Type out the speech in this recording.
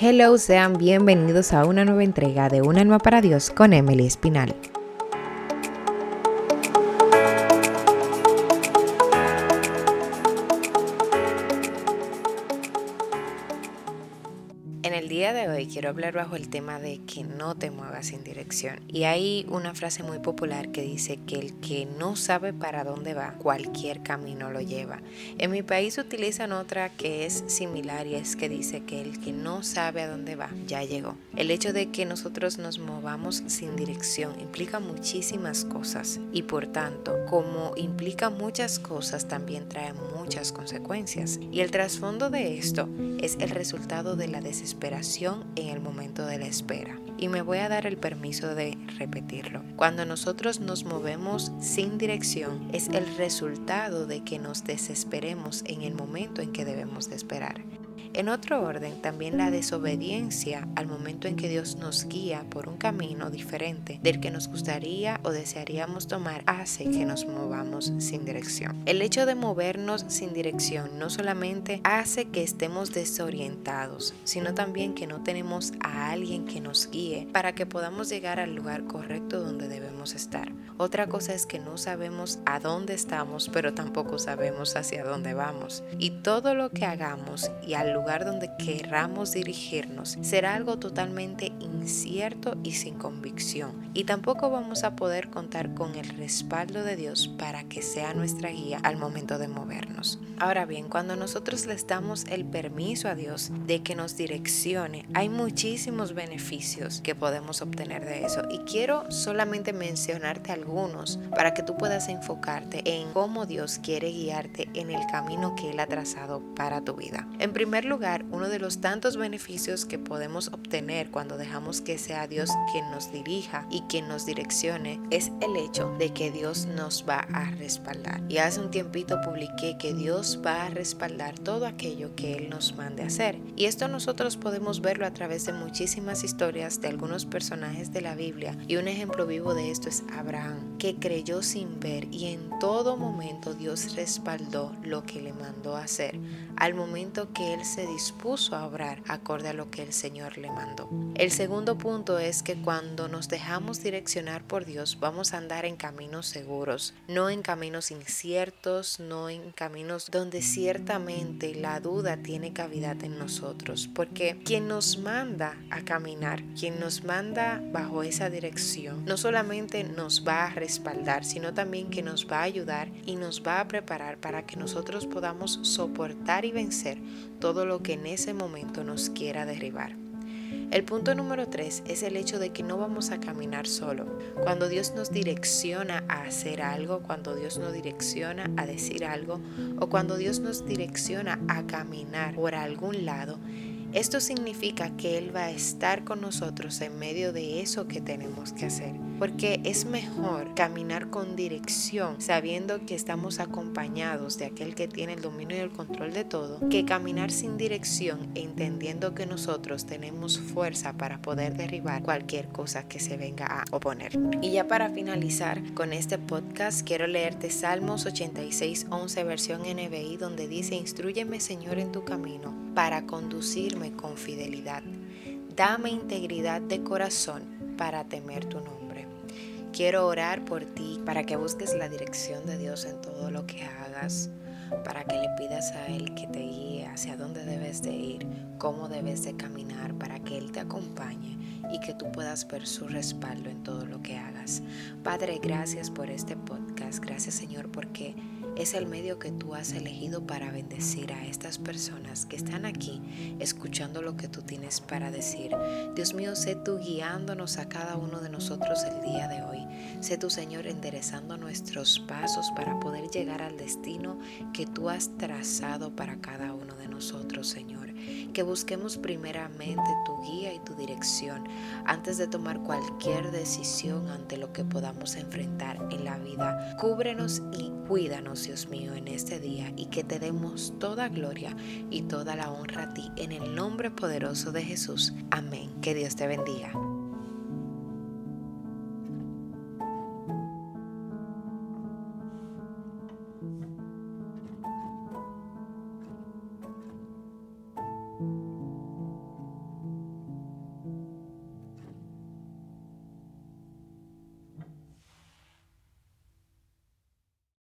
Hello, sean bienvenidos a una nueva entrega de Un alma para Dios con Emily Espinal. De hoy quiero hablar bajo el tema de que no te muevas sin dirección. Y hay una frase muy popular que dice que el que no sabe para dónde va, cualquier camino lo lleva. En mi país utilizan otra que es similar y es que dice que el que no sabe a dónde va, ya llegó. El hecho de que nosotros nos movamos sin dirección implica muchísimas cosas y por tanto, como implica muchas cosas, también trae muchas consecuencias. Y el trasfondo de esto es el resultado de la desesperación en el momento de la espera. Y me voy a dar el permiso de repetirlo. Cuando nosotros nos movemos sin dirección es el resultado de que nos desesperemos en el momento en que debemos de esperar. En otro orden, también la desobediencia al momento en que Dios nos guía por un camino diferente del que nos gustaría o desearíamos tomar hace que nos movamos sin dirección. El hecho de movernos sin dirección no solamente hace que estemos desorientados, sino también que no tenemos a alguien que nos guíe para que podamos llegar al lugar correcto donde debemos estar. Otra cosa es que no sabemos a dónde estamos, pero tampoco sabemos hacia dónde vamos. Y todo lo que hagamos y al lugar donde querramos dirigirnos será algo totalmente incierto y sin convicción. Y tampoco vamos a poder contar con el respaldo de Dios para que sea nuestra guía al momento de movernos. Ahora bien, cuando nosotros les damos el permiso a Dios de que nos direccione, hay muchísimos beneficios que podemos obtener de eso. Y quiero solamente mencionarte algunos para que tú puedas enfocarte en cómo Dios quiere guiarte en el camino que Él ha trazado para tu vida. En primer lugar, uno de los tantos beneficios que podemos obtener cuando dejamos que sea Dios quien nos dirija y quien nos direccione es el hecho de que Dios nos va a respaldar. Y hace un tiempito publiqué que Dios va a respaldar todo aquello que Él nos mande hacer. Y esto nosotros podemos verlo a través de muchísimas historias de algunos personajes de la Biblia. Y un ejemplo vivo de esto es Abraham, que creyó sin ver y en todo momento Dios respaldó lo que le mandó hacer al momento que él se dispuso a obrar acorde a lo que el Señor le mandó. El segundo punto es que cuando nos dejamos direccionar por Dios vamos a andar en caminos seguros, no en caminos inciertos, no en caminos donde ciertamente la duda tiene cavidad en nosotros, porque quien nos manda a caminar, quien nos manda bajo esa dirección, no solamente nos va a respaldar, sino también que nos va a ayudar y nos va a preparar para que nosotros podamos soportar y vencer todo lo que en ese momento nos quiera derribar. El punto número tres es el hecho de que no vamos a caminar solo. Cuando Dios nos direcciona a hacer algo, cuando Dios nos direcciona a decir algo o cuando Dios nos direcciona a caminar por algún lado, esto significa que Él va a estar con nosotros en medio de eso que tenemos que hacer. Porque es mejor caminar con dirección sabiendo que estamos acompañados de aquel que tiene el dominio y el control de todo, que caminar sin dirección entendiendo que nosotros tenemos fuerza para poder derribar cualquier cosa que se venga a oponer. Y ya para finalizar con este podcast, quiero leerte Salmos 86, 11 versión NBI donde dice, instruyeme Señor en tu camino para conducirme con fidelidad. Dame integridad de corazón para temer tu nombre. Quiero orar por ti para que busques la dirección de Dios en todo lo que hagas, para que le pidas a Él que te guíe hacia dónde debes de ir, cómo debes de caminar, para que Él te acompañe y que tú puedas ver su respaldo en todo lo que hagas. Padre, gracias por este podcast, gracias Señor porque es el medio que tú has elegido para bendecir a estas personas que están aquí escuchando lo que tú tienes para decir. Dios mío, sé tú guiándonos a cada uno de nosotros el día de hoy. Sé tu Señor enderezando nuestros pasos para poder llegar al destino que tú has trazado para cada uno de nosotros, Señor que busquemos primeramente tu guía y tu dirección antes de tomar cualquier decisión ante lo que podamos enfrentar en la vida. Cúbrenos y cuídanos, Dios mío, en este día y que te demos toda gloria y toda la honra a ti en el nombre poderoso de Jesús. Amén. Que Dios te bendiga.